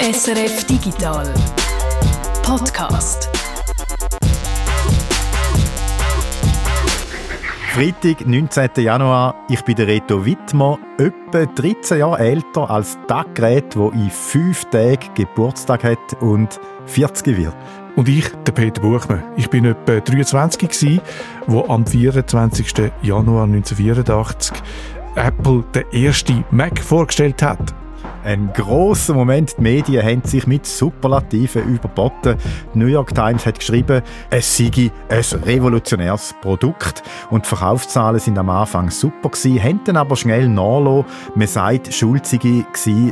SRF Digital Podcast. Freitag, 19. Januar. Ich bin der Reto Wittmer, etwa 13 Jahre älter als das Gerät, das in fünf Tagen Geburtstag hat und 40 wird. Und ich, der Peter Buchmann. Ich bin etwa 23 gsi, wo am 24. Januar 1984 Apple den ersten Mac vorgestellt hat. Ein grosser Moment. Die Medien haben sich mit Superlativen überboten. Die New York Times hat geschrieben, es sei ein revolutionäres Produkt. Und die Verkaufszahlen sind am Anfang super gewesen, haben dann aber schnell nachgelassen. Man sagt, schuld sei ein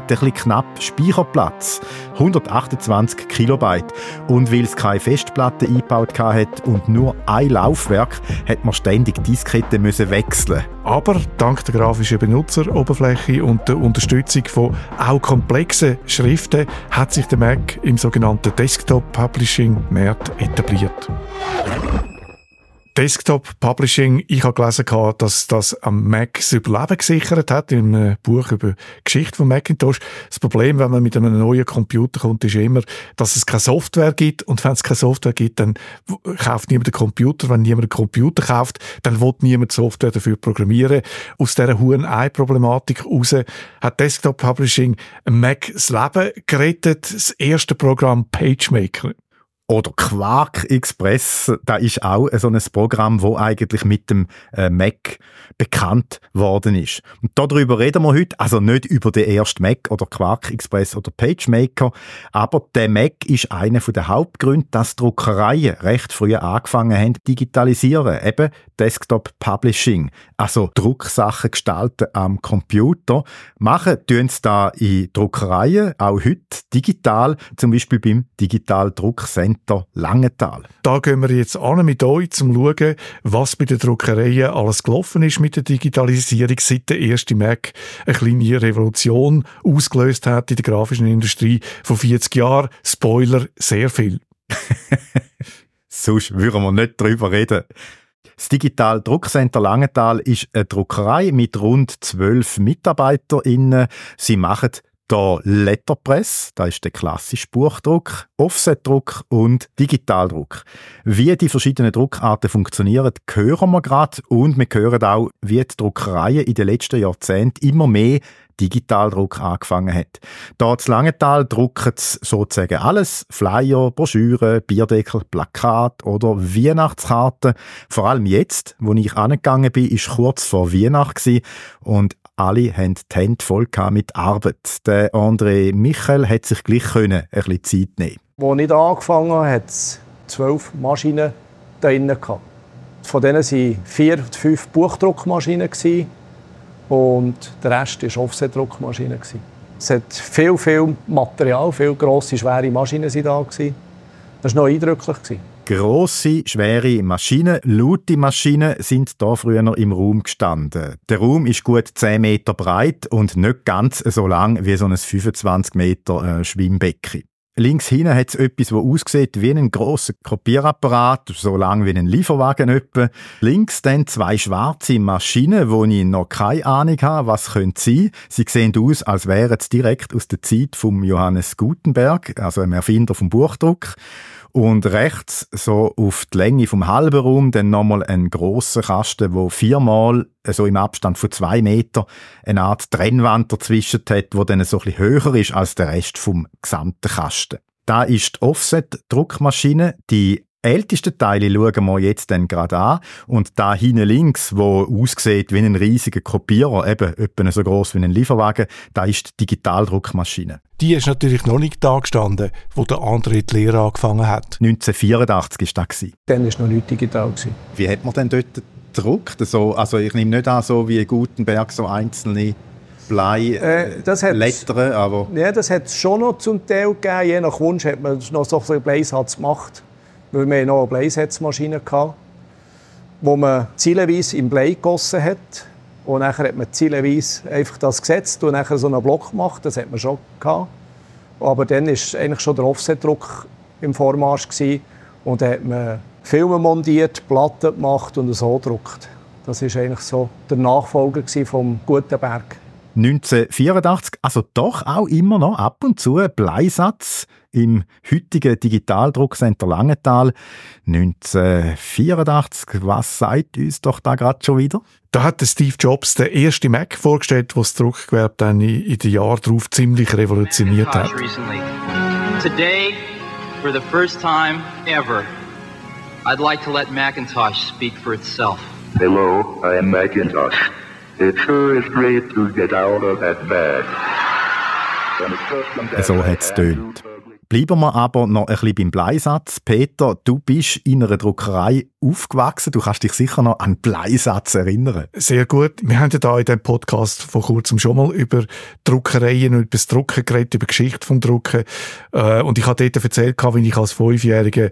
bisschen knapp Speicherplatz. 128 Kilobyte. Und weil es keine Festplatte eingebaut hat und nur ein Laufwerk, hat man ständig Disketten müssen wechseln. Aber dank der grafischen Benutzeroberfläche und der Unterstützung von auch komplexen Schriften hat sich der Mac im sogenannten Desktop Publishing Markt etabliert. Desktop Publishing, ich habe gelesen, dass das am Mac das Überleben gesichert hat, in einem Buch über Geschichte von Macintosh. Das Problem, wenn man mit einem neuen Computer kommt, ist immer, dass es keine Software gibt. Und wenn es keine Software gibt, dann kauft niemand einen Computer. Wenn niemand einen Computer kauft, dann will niemand Software dafür programmieren. Aus dieser hohen Ei-Problematik heraus hat Desktop Publishing Mac das Leben gerettet. Das erste Programm PageMaker. Oder Quark Express, da ist auch so ein Programm, wo eigentlich mit dem äh, Mac bekannt worden ist. Und darüber reden wir heute, also nicht über den ersten Mac oder Quark Express oder PageMaker, aber der Mac ist einer der Hauptgründe, dass Druckereien recht früh angefangen haben digitalisieren, eben Desktop Publishing, also Drucksachen gestalten am Computer. Machen tun sie da in Druckereien, auch heute digital, zum Beispiel beim Digital Druckcenter Center Langenthal. Da gehen wir jetzt an mit euch, um zu schauen, was bei den Druckereien alles gelaufen ist mit der Digitalisierung, seit der erste Mac eine kleine Revolution ausgelöst hat in der grafischen Industrie vor 40 Jahren. Spoiler, sehr viel. Sonst würden wir nicht darüber reden. Das Digital Druckcenter Langenthal ist eine Druckerei mit rund zwölf MitarbeiterInnen. Sie machen da Letterpress, da ist der klassische Buchdruck, Offsetdruck und Digitaldruck. Wie die verschiedenen Druckarten funktionieren, hören wir gerade und wir hören auch, wie die Druckereien in den letzten Jahrzehnten immer mehr Digitaldruck angefangen hat. Da zu Langenthal drucken sie sozusagen alles. Flyer, Broschüren, Bierdeckel, Plakat oder Weihnachtskarten. Vor allem jetzt, wo ich angegangen bin, ist kurz vor Weihnachten und alle haben die Hände voll mit Arbeit. Der André Michel hat sich gleich ein bisschen Zeit nehmen. Als ich angefangen habe, hatte es zwölf Maschinen da drin. Von denen waren vier, fünf Buchdruckmaschinen und der Rest war Offset-Druckmaschinen. Es hat viel, viel Material, viele grosse, schwere Maschinen da. Das war noch eindrücklich. Grosse, schwere Maschinen, laute Maschinen sind da früher im Raum gestanden. Der Raum ist gut 10 Meter breit und nicht ganz so lang wie so ein 25 Meter äh, Schwimmbecken. Links hinten hat es etwas, das aussieht wie ein grosser Kopierapparat, so lang wie ein Lieferwagen etwa. Links dann zwei schwarze Maschinen, wo ich noch keine Ahnung habe, was können sie. Sie sehen aus, als wären sie direkt aus der Zeit von Johannes Gutenberg, also dem Erfinder vom Buchdruck und rechts so auf die Länge vom halben Raum dann nochmal ein großer Kasten, wo viermal so im Abstand von zwei Meter eine Art Trennwand dazwischen hat, wo dann so ein bisschen höher ist als der Rest vom gesamten Kasten. Da ist die Offset-Druckmaschine, die ältesten Teile schauen wir jetzt dann gerade an. Und da hinten links, wo aussieht wie ein riesiger Kopierer, eben etwa so groß wie ein Lieferwagen, da ist die Digitaldruckmaschine. Die ist natürlich noch nicht da gestanden, wo der andere die Lehre angefangen hat. 1984 war das. Dann war noch nicht digital. Wie hat man denn dort gedruckt? Also, also ich nehme nicht an, so wie Gutenberg, so einzelne Blei äh, das Lettern, aber... Ja, das hat es schon noch zum Teil gegeben. Je nach Wunsch hat man noch so einen Bleisatz gemacht. Weil wir noch eine Bleisetzmaschine hatten, wo man zieleweise im Blei gegossen hat. Und dann hat man zieleweise einfach das gesetzt und dann so einen Block gemacht. Das hat man schon gehabt. Aber dann war eigentlich schon der Offsetdruck im Vormarsch. Gewesen. Und dann hat man Filme montiert, Platten gemacht und so gedruckt. Das war eigentlich so der Nachfolger vom Gutenberg. 1984, also doch auch immer noch ab und zu Bleisatz im heutigen Digitaldruckcenter Langenthal. 1984, was sagt uns doch da gerade schon wieder? Da hat Steve Jobs den ersten Mac vorgestellt, was das Druckgewerbe dann in den Jahren darauf ziemlich revolutioniert hat. Today, for the first time ever, I'd like to let Macintosh speak for itself. Hello, I am Macintosh. It sure is great to get out of that bag. So hat es tönt. Bleiben wir aber noch ein bisschen beim Bleisatz. Peter, du bist in einer Druckerei aufgewachsen. Du kannst dich sicher noch an Bleisatz erinnern. Sehr gut. Wir haben ja da in diesem Podcast vor kurzem schon mal über Druckereien und über das Drucken geredet, über die Geschichte vom Drucken. Äh, und ich habe dort erzählt, wie ich als Fünfjähriger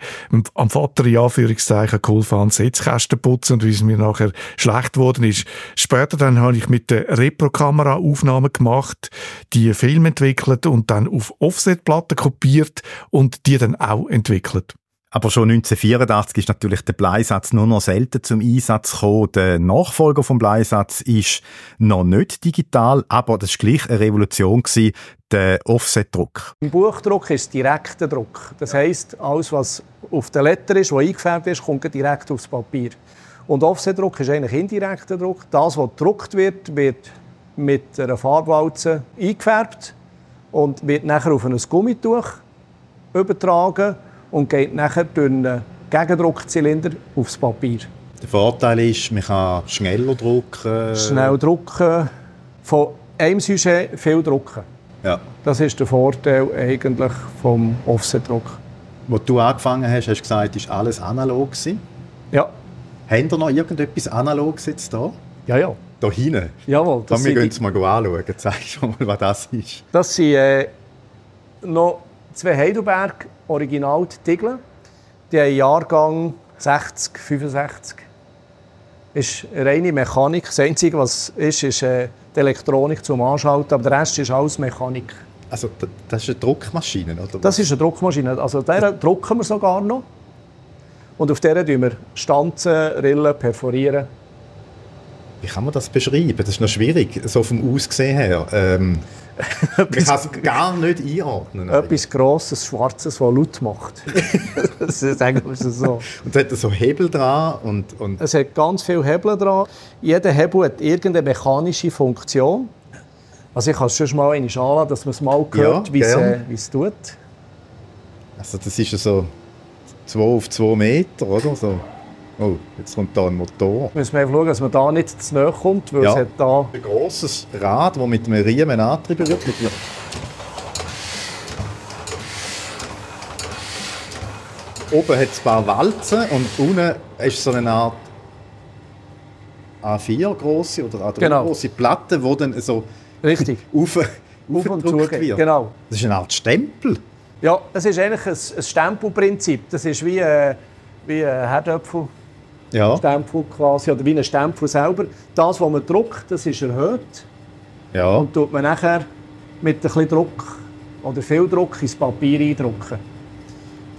am Vater in Anführungszeichen geholfen habe, Setzkästen putzen und wie es mir nachher schlecht geworden ist. Später dann habe ich mit der Repro-Kamera Aufnahmen gemacht, die Film entwickelt und dann auf Offset-Platten kopiert und die dann auch entwickelt. Aber schon 1984 ist natürlich der Bleisatz nur noch selten zum Einsatz gekommen. Der Nachfolger vom Bleisatz ist noch nicht digital, aber das war gleich eine Revolution gewesen, der Offsetdruck. Im Buchdruck ist direkter Druck. Das heisst, alles, was auf der Letter ist, was eingefärbt ist, kommt direkt aufs Papier. Und Offsetdruck ist eigentlich indirekter Druck. Das, was gedruckt wird, wird mit einer Farbwalze eingefärbt und wird nachher auf ein Gummituch übertragen und geht nachher durch einen Gegendruckzylinder aufs Papier. Der Vorteil ist, man kann schneller drucken. Schnell drucken. Von einem Sujet viel drucken. Ja. Das ist der Vorteil eigentlich vom Offsetdruck. Als du angefangen hast, hast du gesagt, ist alles analog gewesen? Ja. Haben ihr noch irgendetwas Analoges jetzt da? Ja, ja. Da hinten? Jawohl. Das wir gehen es mal anschauen. Zeig mal, was das ist. Das sind äh, noch zwei Heidelberg Original die Tiegel. Die haben Jahrgang 60, 65. Das ist reine Mechanik. Das Einzige, was ist, ist äh, die Elektronik zum Anschalten, aber der Rest ist alles Mechanik. Also das ist eine Druckmaschine, oder? Das ist eine Druckmaschine. Also der drucken wir sogar noch. Und auf der tun wir Stanzen, Rillen, perforieren. Wie kann man das beschreiben? Das ist noch schwierig, so vom Aussehen her. Ähm, man kann es gar nicht einordnen. Etwas Grosses, Schwarzes, das laut macht. das ist eigentlich so. Und es hat so Hebel dran. Und, und es hat ganz viele Hebel dran. Jeder Hebel hat irgendeine mechanische Funktion. Also ich kann es schon mal anschauen, dass man es mal hört, ja, wie es tut. Also das ist so 2 auf 2 Meter, oder? So. Oh, jetzt kommt da ein Motor. Müssen wir schauen, dass man da nicht zu nahe kommt, weil ja. es hat da... Ein grosses Rad, das mit einem Riemen angetrieben wird. Oben hat es ein paar Walzen und unten ist so eine Art A4 große oder A3 genau. große Platte, die dann so Richtig. auf, auf und zu wird. Genau. Das ist eine Art Stempel. Ja, das ist eigentlich ein, ein Stempelprinzip. Das ist wie, äh, wie ein Herdöpfel ja. Stempel quasi, oder wie ein Stempel selber. Das, was man druckt, das ist erhöht. Ja. Und tut man nachher mit ein bisschen Druck oder viel Druck ins Papier eindrucken.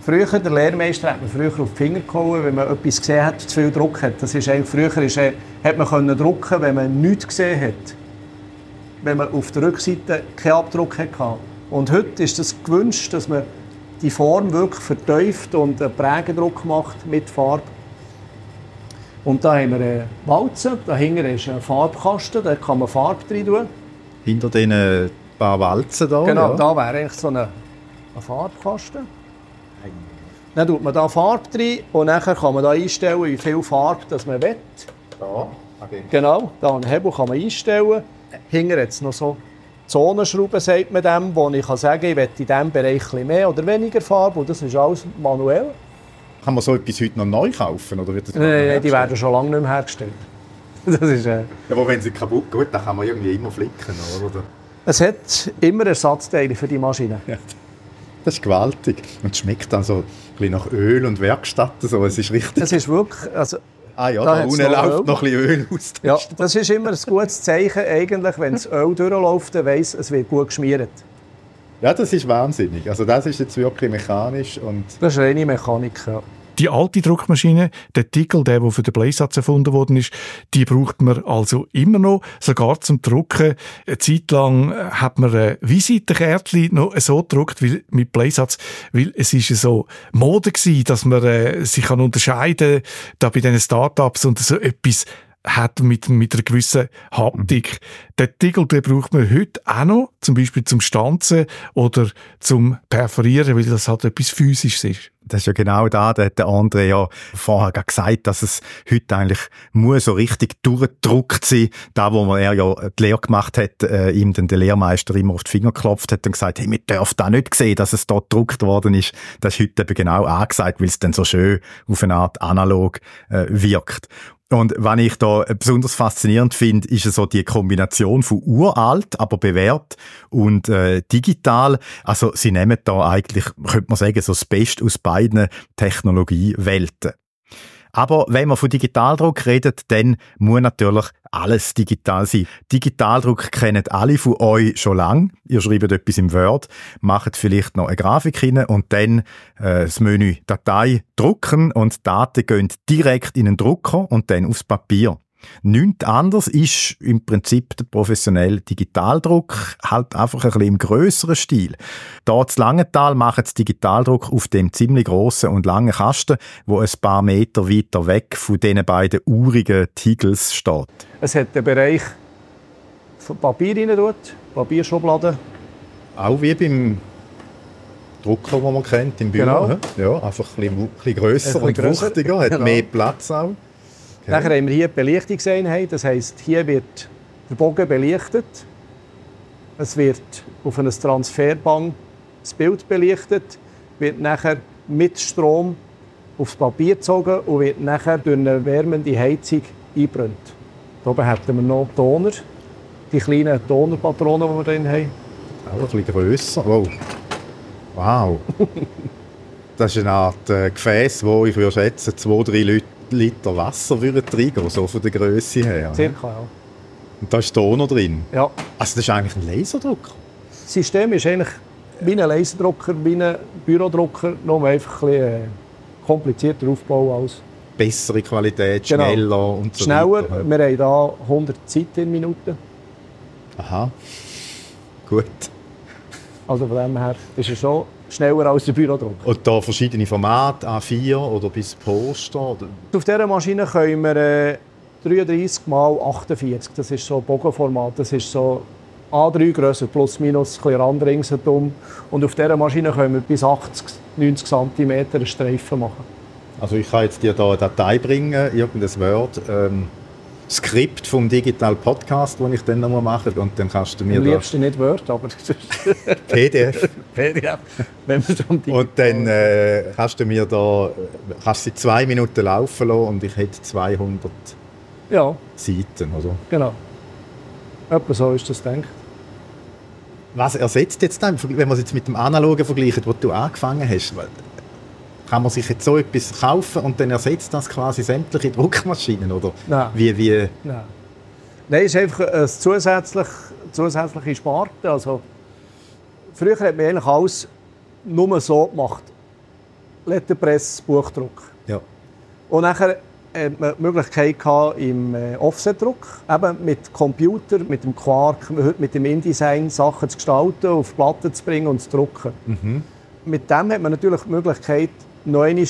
Früher, der Lehrmeister hat man früher auf die Finger gehauen, wenn man etwas gesehen hat, zu viel Druck hat. Das ist eigentlich, früher ist, hat man können drucken, wenn man nichts gesehen hat. Wenn man auf der Rückseite keinen Abdruck hatte. Und heute ist es das gewünscht, dass man die Form wirklich vertieft und einen Prägedruck macht mit Farbe. Und da haben wir eine Walze, dahinter ist ein Farbkasten, da kann man Farbe rein tun. Hinter diesen paar Walzen da? Genau, ja. da wäre eigentlich so ein, ein Farbkasten. Dann tut man da Farbe rein und dann kann man da einstellen, wie viel Farbe das man will. Da? Okay. Genau, da einen Hebel kann man einstellen. Hinter jetzt noch so Zonenschrauben, sagt man dem, wo ich kann sagen ich will in diesem Bereich mehr oder weniger Farbe und das ist alles manuell. Kann man so etwas heute noch neu kaufen? Oder wird das nein, die werden schon lange nicht mehr hergestellt. Das ist, äh... ja, aber wenn sie kaputt gehen, dann kann man irgendwie immer flicken, oder? Es hat immer Ersatzteile für die Maschine. Ja, das ist gewaltig. Und es schmeckt dann so ein bisschen nach Öl und Werkstatt. So. Es ist richtig... Es ist wirklich... Also, Ah ja, da, da unten läuft Öl. noch ein bisschen Öl aus. Ja, das ist immer ein gutes Zeichen, eigentlich, wenn das Öl durchläuft, dann weiss, es wird gut geschmiert. Ja, das ist wahnsinnig. Also das ist jetzt wirklich mechanisch. Und das ist reine Mechanik, ja. Die alte Druckmaschine, der Tickel, der, der für den Bläsatz erfunden worden ist, die braucht man also immer noch, sogar zum Drucken. Eine Zeit lang hat man ein Visitenkärtchen noch so gedruckt wie mit Bläsatz, weil es ist so Mode gewesen, dass man äh, sich kann unterscheiden da bei diesen Startups und so etwas hat mit, mit einer gewissen Haptik. Mhm. Den Tigel den braucht man heute auch noch, zum Beispiel zum Stanzen oder zum Perforieren, weil das halt etwas Physisches ist. Das ist ja genau da, da hat der André ja vorher gesagt, dass es heute eigentlich muss so richtig durchgedruckt sein. Da, wo man er ja die Lehre gemacht hat, äh, ihm dann der Lehrmeister immer auf die Finger geklopft hat und gesagt, hey, wir dürfen da nicht sehen, dass es dort gedruckt worden ist. Das ist heute eben genau angesagt, weil es dann so schön auf eine Art analog äh, wirkt. Und was ich da besonders faszinierend finde, ist so die Kombination von uralt, aber bewährt und äh, digital. Also sie nehmen da eigentlich, könnte man sagen, so das Beste aus beiden Technologiewelten. Aber wenn man von Digitaldruck redet, dann muss natürlich alles digital sein. Digitaldruck kennen alle von euch schon lang. Ihr schreibt etwas im Word, macht vielleicht noch eine Grafik rein und dann äh, das Menü Datei drucken und Daten gehen direkt in den Drucker und dann aufs Papier. Nichts anderes ist im Prinzip der professionelle Digitaldruck, halt einfach ein bisschen im grösseren Stil. Hier zu Langenthal machen sie Digitaldruck auf dem ziemlich grossen und langen Kasten, wo ein paar Meter weiter weg von diesen beiden urigen Tigels steht. Es hat den Bereich von Papier rein tut, Papierschubladen. Auch wie beim Drucker, den man kennt im Büro. Genau. Ja, einfach ein bisschen, ein bisschen grösser ein bisschen und wuchtiger, hat genau. mehr Platz auch. Okay. Nachher haben wir hier die Belichtungseinheit, das heisst, hier wird der Bogen belichtet. Es wird auf ein Transferband das Bild belichtet, wird nachher mit Strom aufs Papier gezogen und wird nachher durch eine wärmende Heizung eingebrannt. Hier oben haben wir noch Toner, die kleinen Tonerpatronen, die wir drin haben. Auch ein bisschen grösser. Wow. wow. das ist eine Art äh, Gefäß, wo ich würde schätzen, zwei, drei Leute Liter Wasser würden reingehen, so von der Größe her. Circa, ja. Und da ist Toner drin? Ja. Also das ist eigentlich ein Laserdrucker? Das System ist eigentlich wie ein Laserdrucker, wie ein Bürodrucker, nur einfach ein bisschen äh, komplizierter Aufbau als... Bessere Qualität, genau. schneller und so Schneller, weiter. wir haben hier 100 Zeit in Minuten. Aha, gut. Also von dem her ist es schon schneller als der Bürodruck. Und da verschiedene Formate, A4 oder bis Poster? Oder? Auf dieser Maschine können wir äh, 33 x 48, das ist so ein Bogenformat, das ist so A3 grösser, plus minus, ein Rand ringsherum. Und auf dieser Maschine können wir bis 80, 90 cm Streifen machen. Also ich kann jetzt dir da eine Datei bringen, irgendein Word, ähm, Skript vom Digital Podcast, das ich dann noch machen muss. Und dann kannst du mir Am liebsten nicht Word, aber PDF. PDF, wenn man schon Und dann äh, kannst du mir da kannst sie zwei Minuten laufen lassen und ich hätte 200 ja. Seiten. Also. Genau. Etwa so ist das denkt. Was ersetzt jetzt dann, wenn man es jetzt mit dem Analogen vergleicht, wo du angefangen hast? Kann man sich jetzt so etwas kaufen und dann ersetzt das quasi sämtliche Druckmaschinen? Oder Nein. Wie, wie? Nein. Nein, es ist einfach eine zusätzlich, zusätzliche Sparte. Also, früher hat man eigentlich alles nur so gemacht. Letterpress, Buchdruck. Ja. Und nachher hat man die Möglichkeit gehabt, im äh, Offsetdruck, eben mit Computer, mit dem Quark, mit dem InDesign Sachen zu gestalten, auf Platten zu bringen und zu drucken. Mhm. Mit dem hat man natürlich die Möglichkeit, noch einmal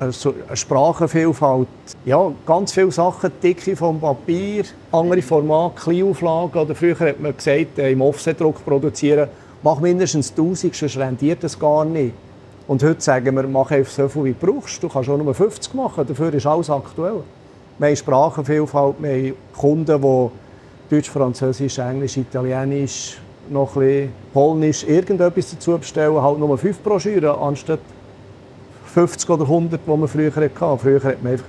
also Sprachenvielfalt. Ja, ganz viele Sachen, Dicke vom Papier, andere Formate, Kleinauflagen. Oder früher hat man gesagt, äh, im Offsetdruck produzieren, mach mindestens 1000, sonst rendiert das gar nicht. Und heute sagen wir, mach einfach so viel, wie du brauchst. Du kannst auch nur 50 machen, dafür ist alles aktuell. Wir haben Sprachenvielfalt, wir haben Kunden, die Deutsch, Französisch, Englisch, Italienisch, noch ein bisschen Polnisch, irgendetwas dazu bestellen, halt nur fünf Broschüren anstatt 50 oder 100, die man früher hatte. Früher hat man einfach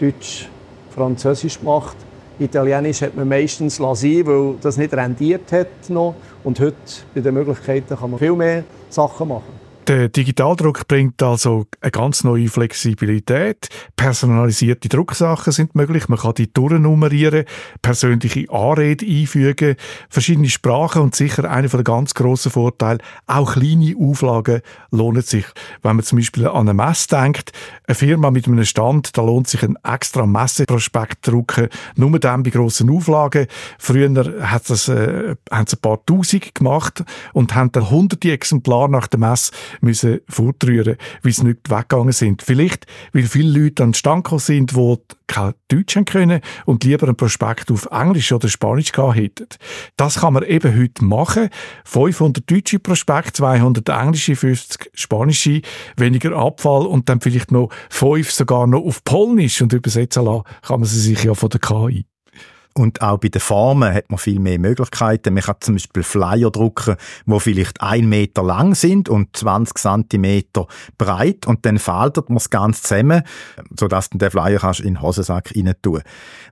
Deutsch, Französisch gemacht. Italienisch hat man meistens lassen, weil das nicht rendiert hat noch. Und heute, bei den Möglichkeiten, kann man viel mehr Sachen machen. Der Digitaldruck bringt also eine ganz neue Flexibilität. Personalisierte Drucksachen sind möglich. Man kann die durchnummerieren, persönliche Anrede einfügen, verschiedene Sprachen und sicher einer der ganz grossen Vorteile, auch kleine Auflagen lohnen sich. Wenn man zum Beispiel an eine Messe denkt, eine Firma mit einem Stand, da lohnt sich ein extra Messeprospekt drucken, nur dann bei grossen Auflagen. Früher hat das, äh, haben sie ein paar Tausend gemacht und haben dann hunderte Exemplare nach der Messe müssen fortrühren, weil sie nicht weggegangen sind. Vielleicht, weil viele Leute an den Stand sind, die kein Deutsch haben können und lieber ein Prospekt auf Englisch oder Spanisch gehabt hätten. Das kann man eben heute machen. 500 deutsche Prospekte, 200 englische, 50 spanische, weniger Abfall und dann vielleicht noch fünf sogar noch auf Polnisch und übersetzen lassen kann man sie sich ja von der KI. Und auch bei den Formen hat man viel mehr Möglichkeiten. Man kann zum Beispiel Flyer drucken, wo vielleicht ein Meter lang sind und 20 Zentimeter breit und dann faltet man es ganz zusammen, sodass du den Flyer kannst in den Hosensack rein tun.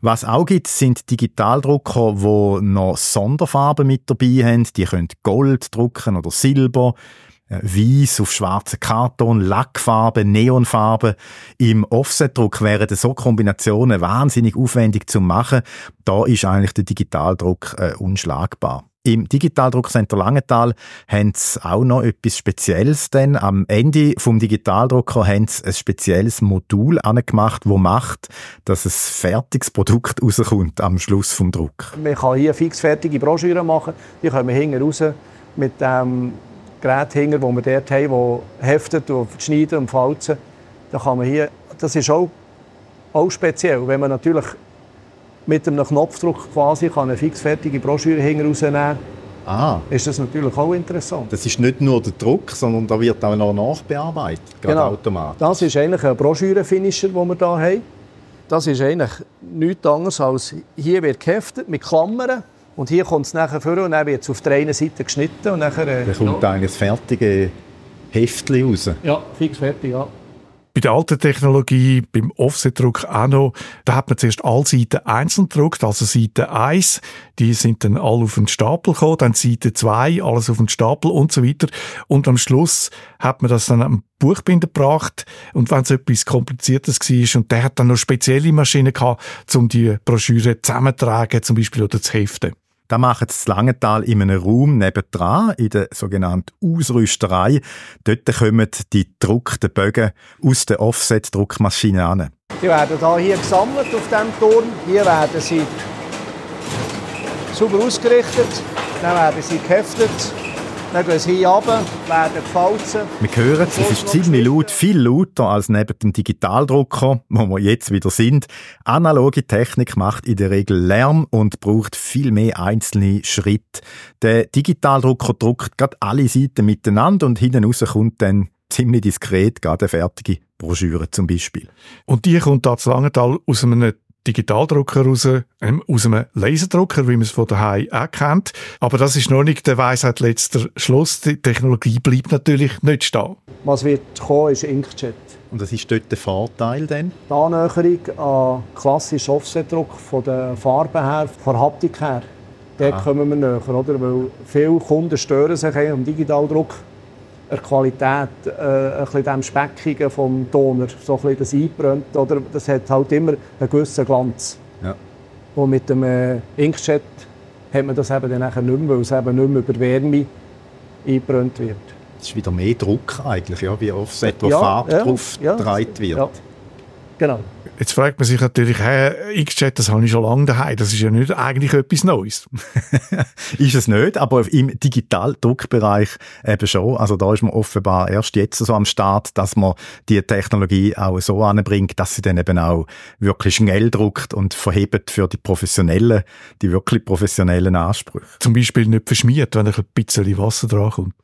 Was auch gibt, sind Digitaldrucker, wo noch Sonderfarben mit dabei haben. Die können Gold drucken oder Silber. Weiß auf schwarzen Karton, Lackfarbe, Neonfarbe. Im Offsetdruck wären so Kombinationen wahnsinnig aufwendig zu machen. Da ist eigentlich der Digitaldruck äh, unschlagbar. Im Digitaldruckcenter Langenthal haben sie auch noch etwas Spezielles. Denn am Ende vom Digitaldrucker haben sie ein spezielles Modul angemacht, wo macht, dass ein fertiges Produkt rauskommt am Schluss vom Druck. Man kann hier fixfertige Broschüren machen. Die können wir hinten raus mit dem Gerät hinter, wo wir dort haben, das heftet und schneiden und falzen. Da kann man hier, das ist auch, auch speziell, wenn man natürlich mit einem Knopfdruck quasi kann eine fixfertige Broschüre hinten rausnehmen Ah. ist das natürlich auch interessant. Das ist nicht nur der Druck, sondern da wird auch noch nachbearbeitet, genau. automatisch. Das ist eigentlich ein Broschürenfinisher, den wir hier haben. Das ist eigentlich nichts anderes als hier wird geheftet mit Klammern und hier kommt es nachher vor und dann wird es auf der einen Seite geschnitten. Und nachher, äh, dann kommt ja. eigentlich das fertige Heftchen raus. Ja, fix fertig, ja. Bei der alten Technologie, beim Offsetdruck auch noch, da hat man zuerst alle Seiten einzeln gedruckt, also Seite 1, die sind dann alle auf den Stapel gekommen, dann Seite 2, alles auf den Stapel und so weiter. Und am Schluss hat man das dann am Buchbinder gebracht und wenn es etwas Kompliziertes war und der hat dann noch spezielle Maschinen gehabt, um die Broschüre zusammenzutragen, zum Beispiel oder zu heften. Da machen sie Langenthal in einem Raum nebendran, in der sogenannten Ausrüsterei. Dort kommen die gedruckten Bögen aus der Offset-Druckmaschine an. Die werden hier gesammelt auf diesem Turm. Hier werden sie sauber ausgerichtet, dann werden sie geheftet dann gehen sie hier runter, werden gefalzen. Wir hören es, es ist ziemlich laut, viel lauter als neben dem Digitaldrucker, wo wir jetzt wieder sind. Analoge Technik macht in der Regel Lärm und braucht viel mehr einzelne Schritte. Der Digitaldrucker druckt gerade alle Seiten miteinander und hinten raus kommt dann ziemlich diskret gerade eine fertige Broschüre zum Beispiel. Und die kommt da zu Langenthal aus einem Digitaldrucker raus, ähm, aus einem Laserdrucker, wie man es von daheim auch kennt. Aber das ist noch nicht der Weisheit letzter Schluss. Die Technologie bleibt natürlich nicht stehen. Was wird kommen, ist Inkjet. Und was ist dort der Vorteil denn? Die Annäherung an klassischen Offsetdruck von der Farbe her, von der Haptik her. Dort ah. kommen wir näher, oder? Weil viele Kunden stören sich am Digitaldruck der Qualität, äh, ein bisschen dem Speckigen vom Toner, so ein bisschen das einbrennt, oder? Das hat halt immer einen gewissen Glanz. Ja. Und mit dem äh, Inkjet hat man das eben dann nachher nicht mehr, weil es eben nicht mehr über Wärme eingebrannt wird. Das ist wieder mehr Druck eigentlich, ja, wie Offset, wo ja, Farbe ja, drauf ja, wird. Ja. Genau. Jetzt fragt man sich natürlich, hey, X-Chat, das habe ich schon lange daheim. Das ist ja nicht eigentlich etwas Neues. ist es nicht, aber im Digitaldruckbereich eben schon. Also da ist man offenbar erst jetzt so am Start, dass man die Technologie auch so anbringt, dass sie dann eben auch wirklich schnell druckt und verhebt für die professionellen, die wirklich professionellen Ansprüche. Zum Beispiel nicht verschmiert, wenn ein bisschen Wasser dran kommt.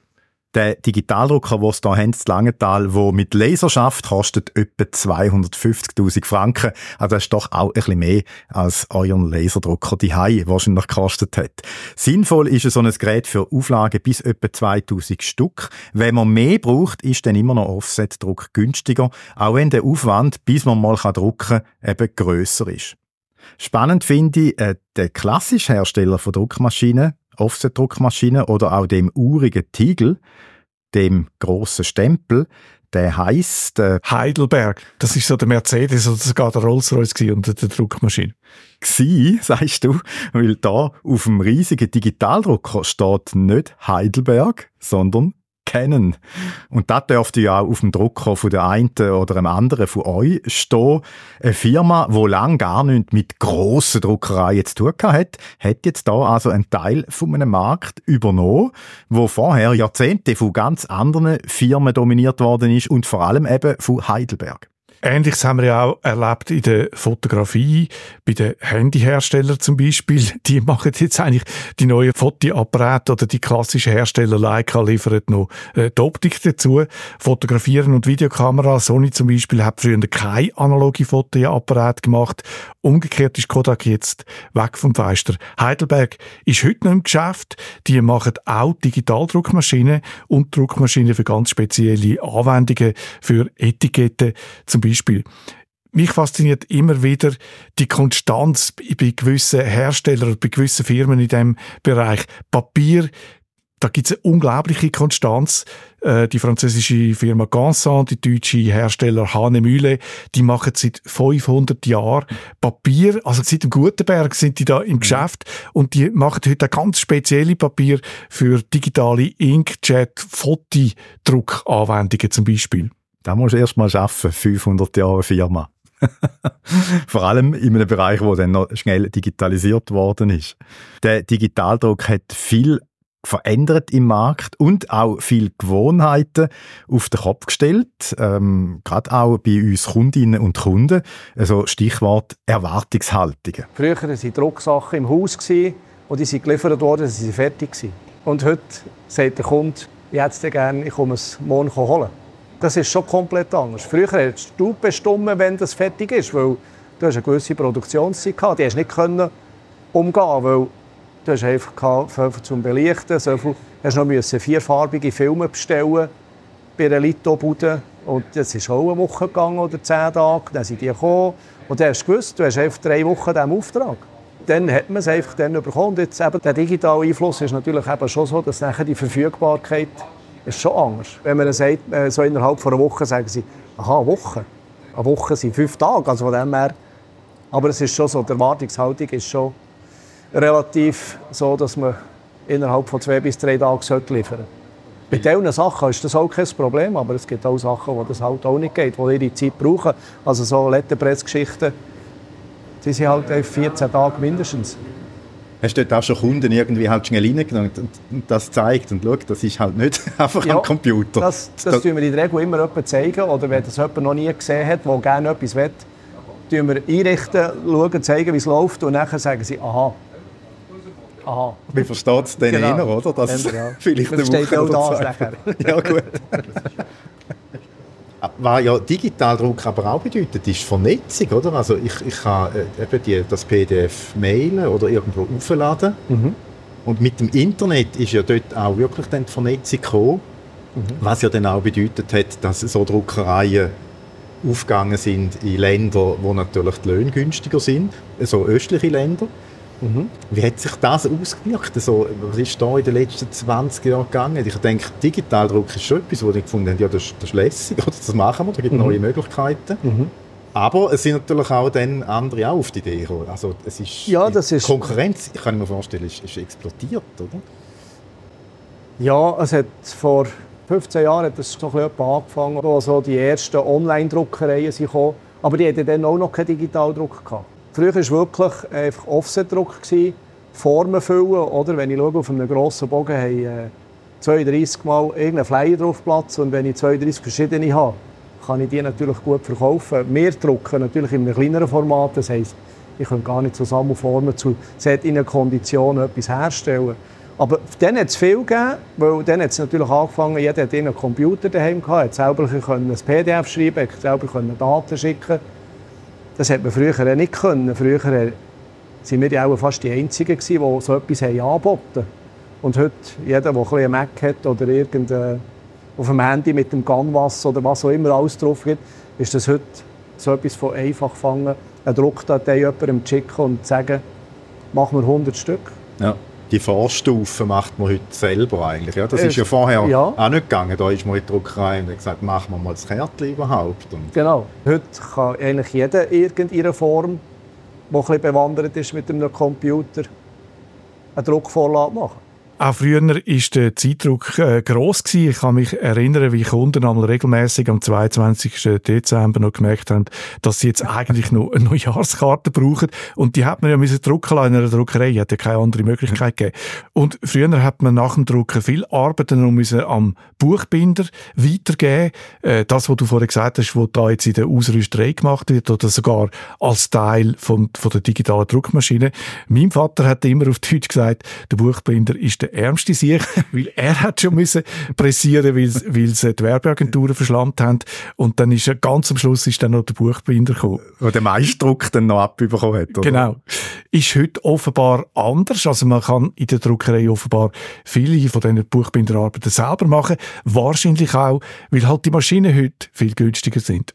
Der Digitaldrucker, den sie hier haben, das Langenthal, der mit Laser schafft, kostet etwa 250'000 Franken. Also das ist doch auch ein bisschen mehr, als euren Laserdrucker die wahrscheinlich gekostet hat. Sinnvoll ist so ein Gerät für Auflagen bis etwa 2000 Stück. Wenn man mehr braucht, ist dann immer noch Offset-Druck günstiger, auch wenn der Aufwand, bis man mal drucken kann, eben grösser ist. Spannend finde ich, äh, der klassische Hersteller von Druckmaschinen, Offset-Druckmaschinen oder auch dem urigen Tiegel, dem grossen Stempel, der heisst äh, Heidelberg. Das ist so der Mercedes oder sogar der Rolls-Royce unter der Druckmaschine. Gsi, sagst du, weil da auf dem riesigen Digitaldrucker steht nicht Heidelberg, sondern kennen. Und das dürfte ja auch auf dem Drucker von der einen oder dem anderen von euch stehen. Eine Firma, die lange gar nichts mit grossen Druckereien zu tun hat, hat jetzt da also einen Teil von einem Markt übernommen, wo vorher Jahrzehnte von ganz anderen Firmen dominiert worden ist und vor allem eben von Heidelberg. Ähnliches haben wir ja auch erlebt in der Fotografie, bei den Handyherstellern zum Beispiel. Die machen jetzt eigentlich die neuen Fotoapparate oder die klassischen Hersteller Leica liefern noch äh, die Optik dazu. Fotografieren und Videokamera. Sony zum Beispiel hat früher keine analoge Fotoapparat gemacht. Umgekehrt ist Kodak jetzt weg vom Feister. Heidelberg ist heute noch im Geschäft. Die machen auch Digitaldruckmaschinen und Druckmaschinen für ganz spezielle Anwendungen für Etiketten zum Beispiel Beispiel. Mich fasziniert immer wieder die Konstanz bei gewissen Herstellern bei gewissen Firmen in diesem Bereich. Papier, da gibt es eine unglaubliche Konstanz. Äh, die französische Firma Gansan, die deutsche Hersteller Hahnemühle, die machen seit 500 Jahren Papier. Also seit dem Gutenberg sind die da im mhm. Geschäft und die machen heute ganz spezielle Papier für digitale Inkjet-Fotodruckanwendungen zum Beispiel. Da musst du erst mal schaffen, 500 Jahre Firma. Vor allem in einem Bereich, wo dann noch schnell digitalisiert worden ist. Der Digitaldruck hat viel verändert im Markt und auch viel Gewohnheiten auf den Kopf gestellt, ähm, gerade auch bei uns Kundinnen und Kunden. Also Stichwort Erwartungshaltungen. Früher waren Drucksachen im Haus und die sind geliefert worden, sie sind fertig. Und heute sagt der Kunde, ich hätte es gerne, ich komme es morgen holen. Das ist schon komplett anders. Früher hättest du bestimmen, wenn das fertig ist, weil du hast eine gewisse Produktionszeit gehabt. Die hast nicht können umgehen, weil du hast einfach viel zum Belichten, so viel, hast noch müssen vierfarbige Filme bestellen bei einer Litobude und das ist auch eine Woche gegangen oder zehn Tage. Dann sind die gekommen und dann hast du gewusst, du hast einfach drei Wochen diesen Auftrag. Dann hat man es einfach dann bekommen. Und jetzt eben, der digitale Einfluss ist natürlich eben schon so, dass nachher die Verfügbarkeit ist schon anders. Wenn man sagt, äh, so innerhalb einer Woche, sagen sie, aha, eine Woche. Eine Woche sind fünf Tage, also von dem her. Aber es ist schon so, die Erwartungshaltung ist schon relativ so, dass man innerhalb von zwei bis drei Tagen liefern sollte. Bei diesen Sachen ist das auch kein Problem, aber es gibt auch Sachen, wo das halt auch nicht geht, die ihre Zeit brauchen. Also so Letterpressgeschichten, die sind halt 14 Tage mindestens hast du dort auch schon Kunden irgendwie halt schnell reingenommen und das zeigt und schaut, das ist halt nicht einfach ja, am Computer. Das, das, das tun wir in der Regel immer zeigen oder wenn das jemand noch nie gesehen hat, der gerne etwas will, tun wir einrichten, schauen, zeigen, wie es läuft und dann sagen sie, aha, Aha. Man versteht es dann genau. eher, oder? Dass ja, vielleicht eine Woche auch das nachher. ja, gut. Was ja Digitaldruck aber auch bedeutet, ist Vernetzung, oder? Also ich, ich kann äh, eben die, das PDF mailen oder irgendwo aufladen. Mhm. Und mit dem Internet ist ja dort auch wirklich dann die Vernetzung gekommen, mhm. was ja dann auch bedeutet hat, dass so Druckereien aufgegangen sind in Länder, wo natürlich die Löhne günstiger sind, so östliche Länder. Mhm. Wie hat sich das ausgewirkt? Also, was ist da in den letzten 20 Jahren gegangen? Ich denke, Digitaldruck ist schon etwas, wo ich gefunden habe, ja, das, das ist lässig, oder? das machen wir, da gibt es mhm. neue Möglichkeiten. Mhm. Aber es sind natürlich auch dann andere auch auf die Idee gekommen. Also es ist, ja, das ist Konkurrenz, ich kann mir vorstellen, ist, ist explodiert, oder? Ja, es hat vor 15 Jahren hat das so ein bisschen angefangen, wo so die ersten Online-Druckereien kamen. Aber die hatten dann auch noch keinen Digitaldruck. Gehabt. Früher war wirklich einfach Offsetdruck, Formen füllen. Oder? Wenn ich schaue, auf einem grossen Bogen haben äh, 32 Mal irgendeinen Flyer drauf Platz und wenn ich 32 verschiedene habe, kann ich die natürlich gut verkaufen. Wir drucken natürlich in einem kleineren Format, das heisst, ich kann gar nicht zusammen Formen zu solchen Konditionen etwas herstellen. Aber dann hat es viel gegeben, weil dann hat es natürlich angefangen, jeder hat einen Computer daheim gehabt, hat selber ein PDF schreiben, hat selber Daten schicken das hat man früher nicht können. Früher waren wir ja auch fast die Einzigen, die so etwas angeboten haben. Und heute, jeder, der ein Mac hat oder auf dem Handy mit dem Canvas oder was auch immer alles drauf gibt, ist das heute so etwas von einfach fangen, eine Druckdatei jemandem schicken und sagen, machen wir 100 Stück. Ja. Die Vorstufe macht man heute selber eigentlich. Ja, das ist ja vorher ja. auch nicht gegangen. Da ist man in die Druckerei und hat gesagt, machen wir mal das Kärtchen überhaupt. Und genau. Heute kann eigentlich jeder irgendeine Form, die ein bisschen bewandert ist mit einem Computer, eine Druckvorlage machen. Auch früher war der Zeitdruck äh, gross. Gewesen. Ich kann mich erinnern, wie Kunden einmal regelmäßig am 22. Dezember noch gemerkt haben, dass sie jetzt eigentlich noch eine Neujahrskarte brauchen. Und die hat man ja müssen drucken in einer Druckerei. Hat ja keine andere Möglichkeit gegeben. Und früher hat man nach dem Drucken viel Arbeit noch müssen am Buchbinder weitergeben. Äh, das, was du vorhin gesagt hast, was da jetzt in der Ausrüsterei gemacht wird oder sogar als Teil von, von der digitalen Druckmaschine. Mein Vater hat immer auf Deutsch gesagt, der Buchbinder ist der ärmste sich, weil er hat schon müssen pressieren, weil, weil sie die Werbeagenturen verschlammt haben. Und dann ist er, ganz am Schluss ist dann noch der Buchbinder gekommen. Wo der Meistdruck dann noch abbekommen hat, oder? Genau. Ist heute offenbar anders. Also man kann in der Druckerei offenbar viele von diesen Buchbinderarbeiten selber machen. Wahrscheinlich auch, weil halt die Maschinen heute viel günstiger sind.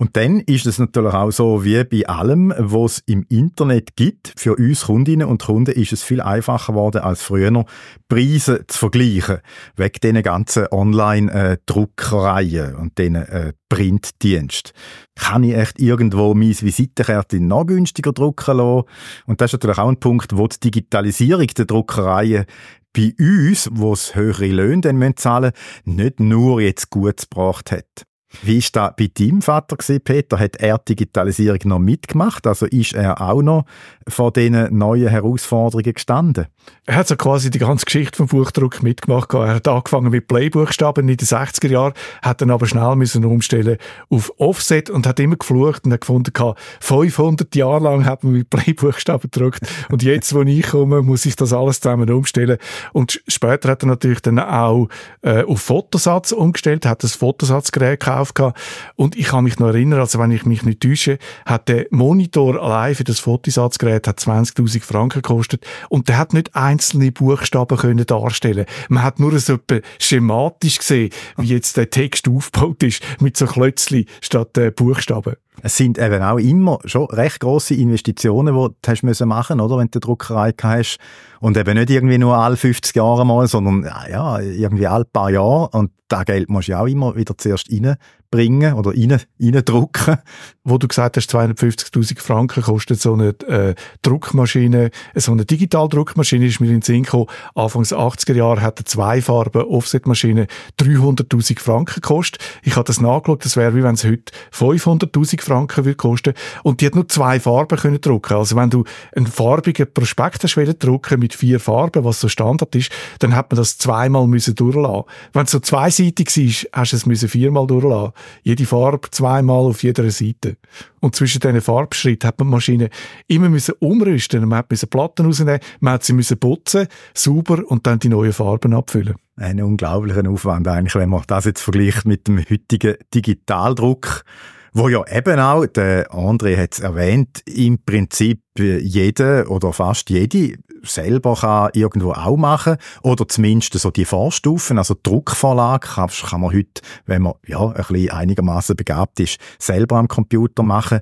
Und dann ist es natürlich auch so wie bei allem, was es im Internet gibt. Für uns Kundinnen und Kunden ist es viel einfacher geworden als früher, Preise zu vergleichen. Wegen diesen ganzen Online-Druckereien und diesen äh, Printdienst. Kann ich echt irgendwo mein Visitenkärtchen noch günstiger drucken lassen? Und das ist natürlich auch ein Punkt, wo die Digitalisierung der Druckereien bei uns, wo es höhere Löhne dann zahlen müssen, nicht nur jetzt gut gebracht hat. Wie ist das bei deinem Vater gewesen, Peter? Hat er die Digitalisierung noch mitgemacht? Also ist er auch noch vor diesen neuen Herausforderungen gestanden? Er hat so quasi die ganze Geschichte vom Buchdruck mitgemacht. Er hat angefangen mit Playbuchstaben in den 60er Jahren, hat dann aber schnell müssen umstellen auf Offset und hat immer geflucht und hat gefunden, 500 Jahre lang hat man mit Playbuchstaben gedruckt und jetzt, wo ich komme, muss ich das alles zusammen umstellen. Und später hat er natürlich dann auch äh, auf Fotosatz umgestellt, hat das Fotosatzgerät gekauft gekauft und ich kann mich noch erinnern, also wenn ich mich nicht täusche, hat der Monitor allein für das Fotosatzgerät 20.000 Franken gekostet und der hat nicht einzelne Buchstaben können darstellen. Man hat nur so schematisch gesehen, wie jetzt der Text aufgebaut ist mit so Klötzli statt äh, Buchstaben. Es sind eben auch immer schon recht große Investitionen, die du hast müssen machen, oder, wenn du eine Druckerei hast. Und eben nicht irgendwie nur alle 50 Jahre mal, sondern ja, irgendwie alle paar Jahre. Und das Geld musst du ja auch immer wieder zuerst reinbringen oder rein, reindrucken. Wo du gesagt hast, 250'000 Franken kostet so eine äh, Druckmaschine, so eine Digitaldruckmaschine ist mir in den Sinn gekommen. Anfangs 80er Jahre hat eine Zweifarben Offsetmaschine 300'000 Franken gekostet. Ich habe das nachgeschaut, das wäre wie wenn es heute 500'000 Franken würde kosten und die hat nur zwei Farben können drucken. Also wenn du einen farbigen Prospekt hast drucken mit vier Farben, was so Standard ist, dann hat man das zweimal müssen durchlassen. Wenn es so zweiseitig war, hast du es müssen viermal durchlassen. Jede Farbe zweimal auf jeder Seite. Und zwischen diesen Farbschritten hat man die Maschine immer müssen umrüsten. Man musste Platten rausnehmen, man hat sie müssen putzen, sauber und dann die neuen Farben abfüllen. Ein unglaublicher Aufwand eigentlich, wenn man das jetzt vergleicht mit dem heutigen Digitaldruck wo ja eben auch, der André hat es erwähnt, im Prinzip jede oder fast jede selber kann irgendwo auch machen oder zumindest so die Vorstufen, also Druckvorlage kann, kann man heute, wenn man ja ein bisschen einigermaßen begabt ist, selber am Computer machen.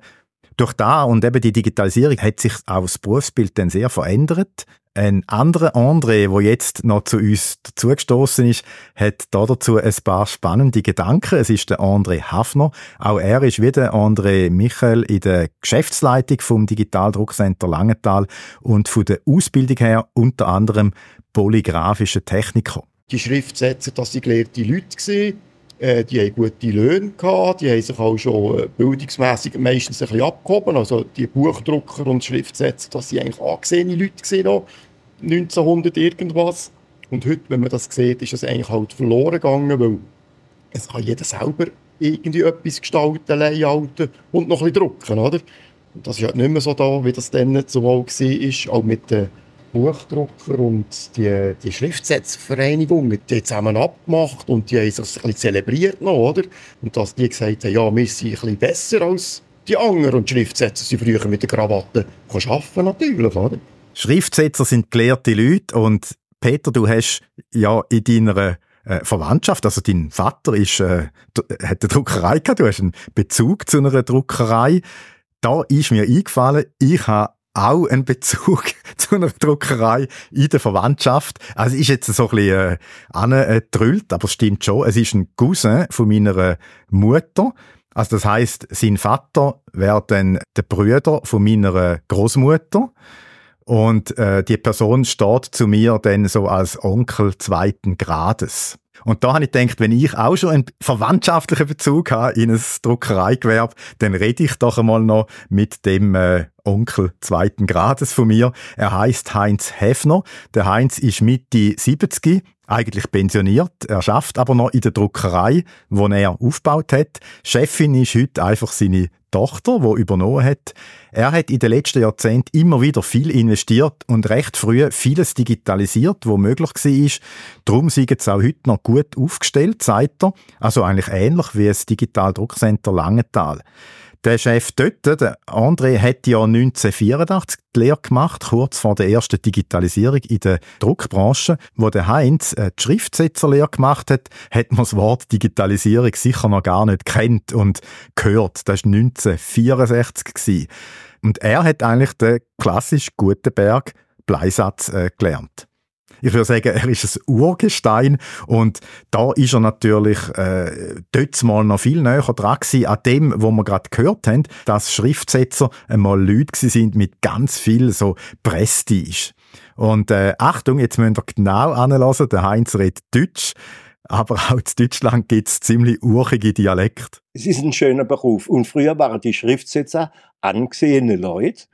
Durch da und eben die Digitalisierung hat sich auch das Berufsbild dann sehr verändert. Ein anderer André, der jetzt noch zu uns dazugestoßen ist, hat da dazu ein paar spannende Gedanken. Es ist der André Hafner. Auch er ist wie André Michael in der Geschäftsleitung vom Digitaldruckcenter Langenthal und von der Ausbildung her unter anderem polygraphischer Techniker. Die Schriftsetzer, das sind gelehrte Leute gewesen. Äh, die haben gute Löhne gehabt, die haben sich auch schon äh, bildungsmässig meistens ein bisschen abgehoben. Also die Buchdrucker und Schriftsetzer, das sind eigentlich angesehene Leute gewesen, 1900 irgendwas. Und heute, wenn man das sieht, ist es eigentlich halt verloren gegangen, weil es kann jeder selber irgendwie etwas gestalten, layouten und noch ein bisschen drucken, oder? Und das ist halt nicht mehr so da, wie das dann zumal war, auch mit den Buchdrucker und die, die Schriftsetzvereinigung, die zusammen abgemacht und die haben sich ein bisschen zelebriert noch, oder? Und dass die gesagt haben, ja, wir sind ein bisschen besser als die anderen und die Schriftsetzer sind früher mit der Krawatte arbeiten natürlich, oder? Schriftsetzer sind gelehrte Leute und Peter, du hast ja in deiner äh, Verwandtschaft, also dein Vater ist, äh, hat eine Druckerei gehabt, du hast einen Bezug zu einer Druckerei. Da ist mir eingefallen, ich habe auch einen Bezug zu einer Druckerei in der Verwandtschaft. Also ist jetzt so ein bisschen äh, angetrüllt, aber es stimmt schon. Es ist ein Cousin von meiner Mutter. Also das heißt, sein Vater wäre dann der Brüder von meiner Großmutter. Und äh, die Person steht zu mir dann so als Onkel zweiten Grades. Und da habe ich gedacht, wenn ich auch schon einen verwandtschaftlichen Bezug habe in ein Druckereigewerbe, dann rede ich doch einmal noch mit dem äh, Onkel zweiten Grades von mir. Er heißt Heinz Hefner. Der Heinz ist Mitte 70, eigentlich pensioniert. Er schafft aber noch in der Druckerei, wo er aufgebaut hat. Chefin ist heute einfach seine Tochter, die übernommen hat. Er hat in den letzten Jahrzehnten immer wieder viel investiert und recht früh vieles digitalisiert, wo möglich war. Darum sind sie auch heute noch gut aufgestellt, sagt er. Also eigentlich ähnlich wie das Digital Druckcenter Langenthal. Der Chef dort, der André, hat ja 1984 die Lehre gemacht, kurz vor der ersten Digitalisierung in der Druckbranche. Wo der Heinz äh, die Schriftsetzerlehre gemacht hat, hat man das Wort Digitalisierung sicher noch gar nicht kennt und gehört. Das war 1964. Und er hat eigentlich den klassisch Gutenberg Bleisatz äh, gelernt ich würde sagen, er ist ein Urgestein und da ist er natürlich äh, dort mal noch viel näher dran gewesen an dem, wo wir gerade gehört haben, dass Schriftsetzer einmal Leute sind mit ganz viel so Prestige. Und äh, Achtung, jetzt müsst ihr genau anlassen, der Heinz redet Deutsch, aber auch in Deutschland gibt es ziemlich urige Dialekt. Es ist ein schöner Beruf und früher waren die Schriftsetzer angesehene Leute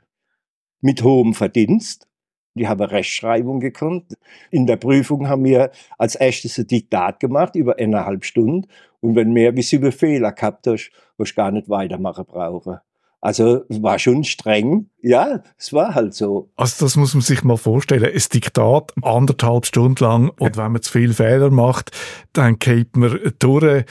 mit hohem Verdienst die haben Rechtschreibung gekonnt. In der Prüfung haben wir als erstes ein Diktat gemacht über eineinhalb Stunden. Und wenn mehr wie sieben Fehler gehabt hast, hast du gar nicht weitermachen brauchen. Also war schon streng. Ja, es war halt so. Also das muss man sich mal vorstellen. Ein Diktat anderthalb Stunden lang und wenn man zu viele Fehler macht, dann geht man durch.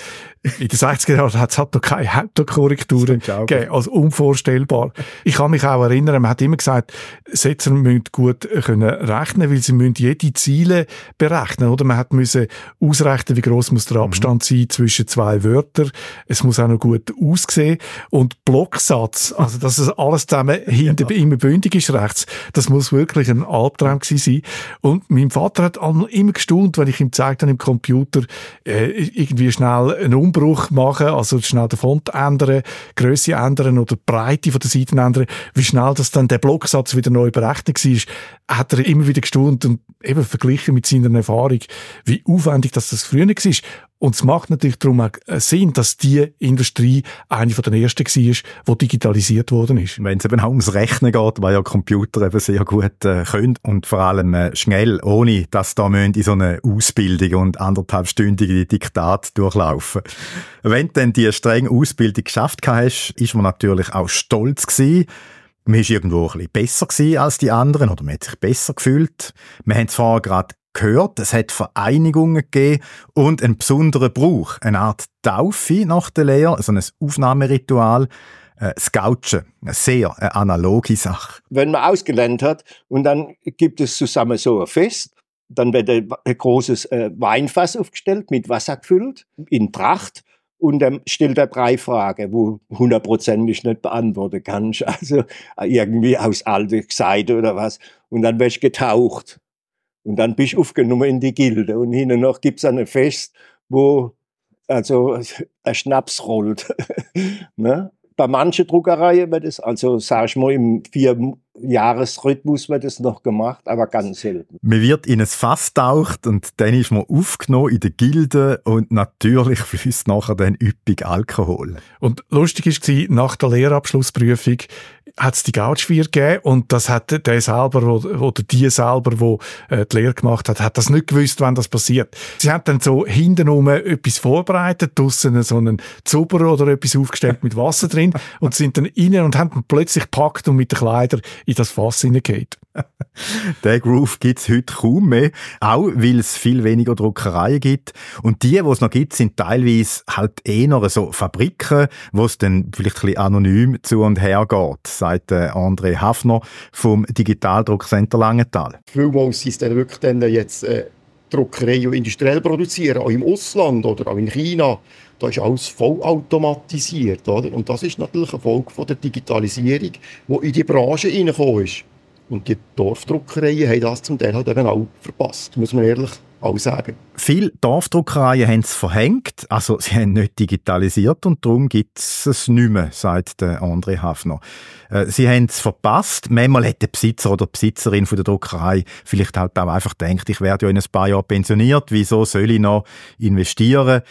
In den 60er Jahren hat es halt noch keine Autokorrekturen gegeben. Also unvorstellbar. Ich kann mich auch erinnern, man hat immer gesagt, Setzer müssen gut können rechnen, weil sie müssen jede Ziele berechnen, oder? Man hat müssen ausrechnen, wie groß muss der mhm. Abstand mhm. sein zwischen zwei Wörtern. Es muss auch noch gut aussehen. Und Blocksatz, also dass es alles zusammen hinter genau. immer bündig ist rechts, das muss wirklich ein Albtraum gewesen sein. Und mein Vater hat immer gestaunt, wenn ich ihm gezeigt habe im Computer, äh, irgendwie schnell einen Umbruch machen, also schnell den Font ändern, Größe ändern oder die Breite von der Seiten ändern, wie schnell das dann der Blocksatz wieder neu berechnet war, hat er immer wieder gestaunt und eben verglichen mit seiner Erfahrung, wie aufwendig das, das früher war. Und es macht natürlich darum auch äh, Sinn, dass die Industrie eine von den ersten war, die digitalisiert worden ist. Wenn es eben auch ums Rechnen geht, weil ja Computer eben sehr gut äh, können und vor allem äh, schnell, ohne dass da in so eine Ausbildung und anderthalbstündige Diktat durchlaufen. Wenn du dann die strenge Ausbildung geschafft hast, ist man natürlich auch stolz gewesen. Man war irgendwo ein bisschen besser als die anderen oder man hat sich besser gefühlt. Wir haben es vorher gerade gehört, es hat Vereinigungen gegeben und einen besonderen Brauch, eine Art Taufe nach der Lehre, also ein Aufnahmeritual, äh, das Gouchen, eine sehr eine analoge Sache. Wenn man ausgelernt hat und dann gibt es zusammen so ein Fest, dann wird ein, großes äh, Weinfass aufgestellt, mit Wasser gefüllt, in Tracht. Und dann stellt er drei Fragen, wo hundertprozentig nicht beantworten kannst. Also irgendwie aus alter Seite oder was. Und dann wirst du getaucht. Und dann bist du aufgenommen in die Gilde. Und hinten noch gibt's ein Fest, wo also ein Schnaps rollt. ne? Bei manchen Druckereien wird es, also sag ich mal, im vier Jahresrhythmus wird es noch gemacht, aber ganz selten. Man wird in ein Fass taucht und dann ist man aufgenommen in der Gilde und natürlich fließt nachher dann üppig Alkohol. Und lustig war, nach der Lehrabschlussprüfung hat es die Gautschwier gegeben und das hat der selber oder die selber, wo äh, die Lehre gemacht hat, hat das nicht gewusst, wann das passiert. Sie haben dann so hintenrum etwas vorbereitet, draussen so einen Zuber oder etwas aufgestellt mit Wasser drin und sind dann rein und haben plötzlich gepackt und mit den Kleidern in das Fass hineingeht. Der Groove gibt es heute kaum mehr, auch weil es viel weniger Druckereien gibt. Und die, die es noch gibt, sind teilweise halt eher so Fabriken, wo es dann vielleicht ein bisschen anonym zu und her geht, sagt André Hafner vom Digitaldruckcenter Langenthal. Vielmals sind es dann wirklich dann jetzt äh, Druckereien industriell produzieren, auch im Ausland oder auch in China, da ist alles vollautomatisiert. Oder? Und das ist natürlich eine Folge der Digitalisierung, die in die Branche reingekommen ist. Und die Dorfdruckereien haben das zum Teil halt eben auch verpasst, muss man ehrlich auch. Viele Dorfdruckereien haben es verhängt, also sie haben nicht digitalisiert und darum gibt es es nicht mehr, sagt André Hafner. Äh, sie haben es verpasst. Manchmal hat der Besitzer oder die Besitzerin von der Druckerei vielleicht halt auch einfach gedacht, ich werde ja in ein paar Jahren pensioniert, wieso soll ich noch investieren?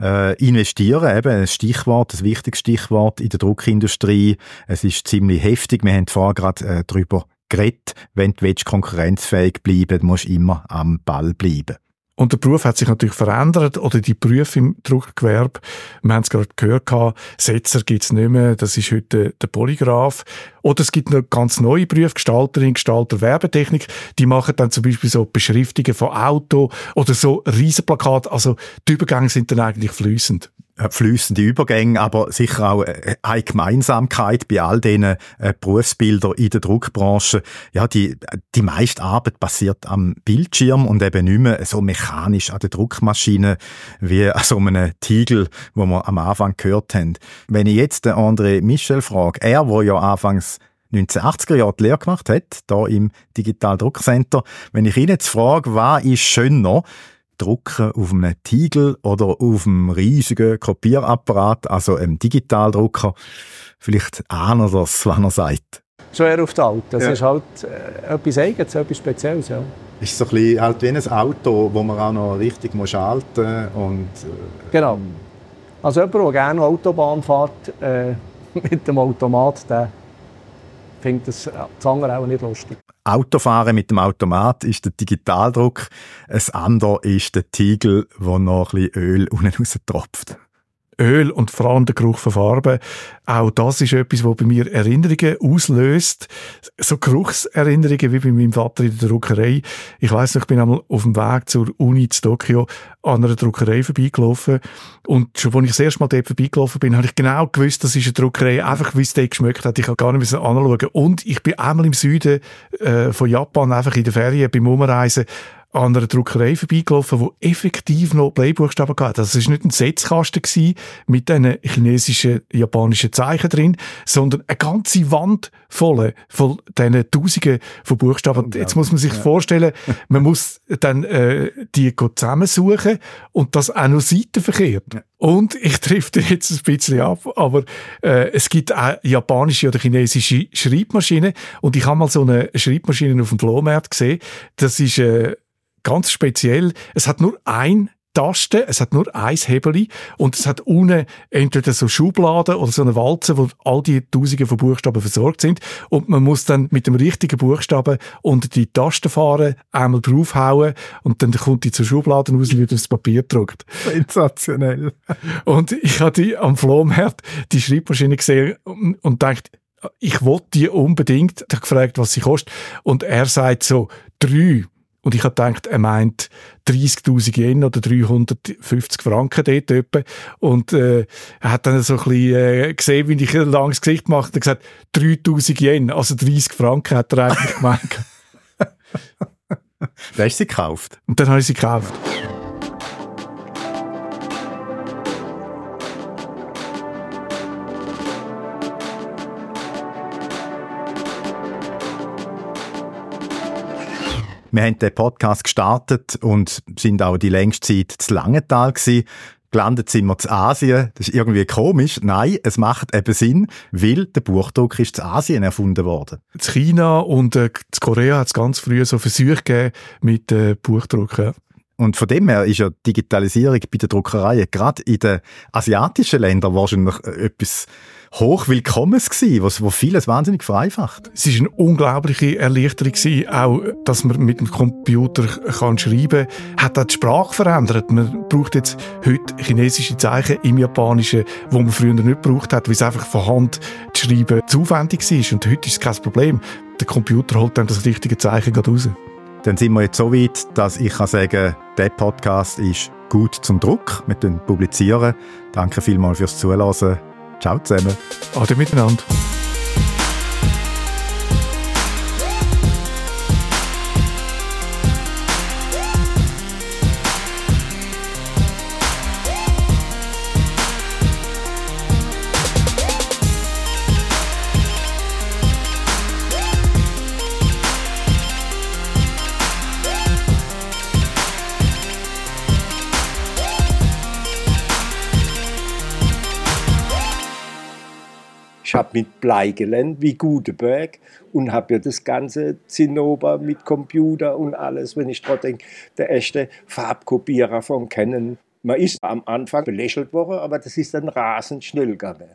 Äh, investieren, eben ein Stichwort, ein wichtiges Stichwort in der Druckindustrie. Es ist ziemlich heftig. Wir haben vorher gerade äh, darüber geredet. Wenn du konkurrenzfähig bleiben musst du immer am Ball bleiben. Und der Beruf hat sich natürlich verändert, oder die Berufe im Druckgewerbe. Wir haben es gerade gehört, Setzer gibt es nicht mehr, das ist heute der Polygraph. Oder es gibt noch ganz neue Berufe, Gestalterin, Gestalter, Werbetechnik. Die machen dann zum Beispiel so Beschriftungen von Auto oder so Riesenplakate. Also die Übergänge sind dann eigentlich fließend. Äh, flüssende Übergänge, aber sicher auch äh, eine Gemeinsamkeit bei all diesen äh, Berufsbildern in der Druckbranche. Ja, die, die meiste Arbeit passiert am Bildschirm und eben nicht mehr so mechanisch an der Druckmaschine wie an so einem Tiegel, wo wir am Anfang gehört haben. Wenn ich jetzt den André Michel frage, er, wo ja anfangs 1980er Jahre die Lehre gemacht hat, da im Digital Druckcenter, wenn ich ihn jetzt frage, was ist schöner, drucken auf einem Tiegel oder auf einem riesigen Kopierapparat, also einem Digitaldrucker. Vielleicht ahnen das, was er sagt. Schon eher auf der Alte. Das ja. ist halt äh, etwas Eigenes, etwas Spezielles. Ja. Ist so ein bisschen halt wie ein Auto, wo man auch noch richtig muss schalten und äh, Genau. Also jemand, der gerne Autobahn fährt äh, mit dem Automat, der findet das, das andere auch nicht lustig. Autofahren mit dem Automat ist der Digitaldruck, das andere ist der Tiegel, wo noch ein bisschen Öl unten raus tropft. Öl und vor allem der Geruch von Farbe. Auch das ist etwas, was bei mir Erinnerungen auslöst. So Geruchserinnerungen wie bei meinem Vater in der Druckerei. Ich weiß noch, ich bin einmal auf dem Weg zur Uni zu Tokio an einer Druckerei vorbeigelaufen. Und schon als ich das erste Mal dort vorbeigelaufen bin, habe ich genau gewusst, das ist eine Druckerei, einfach wie es dort geschmeckt hat. Ich habe gar nicht anschauen Und ich bin einmal im Süden äh, von Japan, einfach in der Ferien, beim Umreisen, an einer Druckerei vorbeigelaufen, wo effektiv noch Bleibuchstaben hatte. Also es war nicht ein Setzkasten mit diesen chinesischen, japanischen Zeichen drin, sondern eine ganze Wand voll von diesen Tausenden von Buchstaben. Jetzt muss man sich ja. vorstellen, man muss dann äh, die zusammensuchen und das auch noch seitenverkehrt. Ja. Und ich treffe jetzt ein bisschen ab, aber äh, es gibt auch japanische oder chinesische Schreibmaschinen und ich habe mal so eine Schreibmaschine auf dem Flohmarkt gesehen. Das ist äh, ganz speziell. Es hat nur ein Taste, es hat nur ein Hebel und es hat unten entweder so Schubladen oder so eine Walze, wo all die Tausende von Buchstaben versorgt sind und man muss dann mit dem richtigen Buchstaben unter die Taste fahren, einmal draufhauen und dann kommt die zur Schublade raus und wird das Papier gedruckt. Sensationell. Und ich habe die am Flohmarkt die Schreibmaschine gesehen und, und dachte, ich wollte die unbedingt. Ich habe gefragt, was sie kostet und er sagt so, drei. Und ich habe gedacht, er meint 30.000 Yen oder 350 Franken dort etwa. Und äh, er hat dann so ein bisschen äh, gesehen, wie ich ein langes Gesicht mache, und gesagt, 3.000 Yen, also 30 Franken hat er eigentlich gemeint. da hast du sie gekauft. Und dann habe ich sie gekauft. Wir haben den Podcast gestartet und sind auch die längste Zeit zu Langenthal gewesen. Gelandet sind wir zu Asien. Das ist irgendwie komisch. Nein, es macht eben Sinn, weil der Buchdruck ist zu Asien erfunden worden. In China und äh, zu Korea hat es ganz früh so Versuche gegeben mit äh, Buchdruck. Ja. Und von dem her ist ja Digitalisierung bei der Druckerei gerade in den asiatischen Ländern wahrscheinlich äh, etwas Hochwillkommenes gewesen, was, was vieles wahnsinnig vereinfacht. Es ist eine unglaubliche Erleichterung gewesen, auch, dass man mit dem Computer kann schreiben kann. Hat auch die Sprache verändert. Man braucht jetzt heute chinesische Zeichen im Japanischen, wo man früher nicht gebraucht hat, weil es einfach von Hand zu schreiben zu aufwendig war. Und heute ist es kein Problem. Der Computer holt dann das richtige Zeichen gerade raus. Dann sind wir jetzt so weit, dass ich kann sagen, der Podcast ist gut zum Druck. Wir publizieren. Danke vielmals fürs Zuhören. Ciao zusammen. Ade miteinander. Mit Bleigelände wie Gutenberg und habe ja das ganze Zinnober mit Computer und alles, wenn ich dran denke, der echte Farbkopierer von Canon. Man ist am Anfang belächelt worden, aber das ist dann rasend schnell gegangen.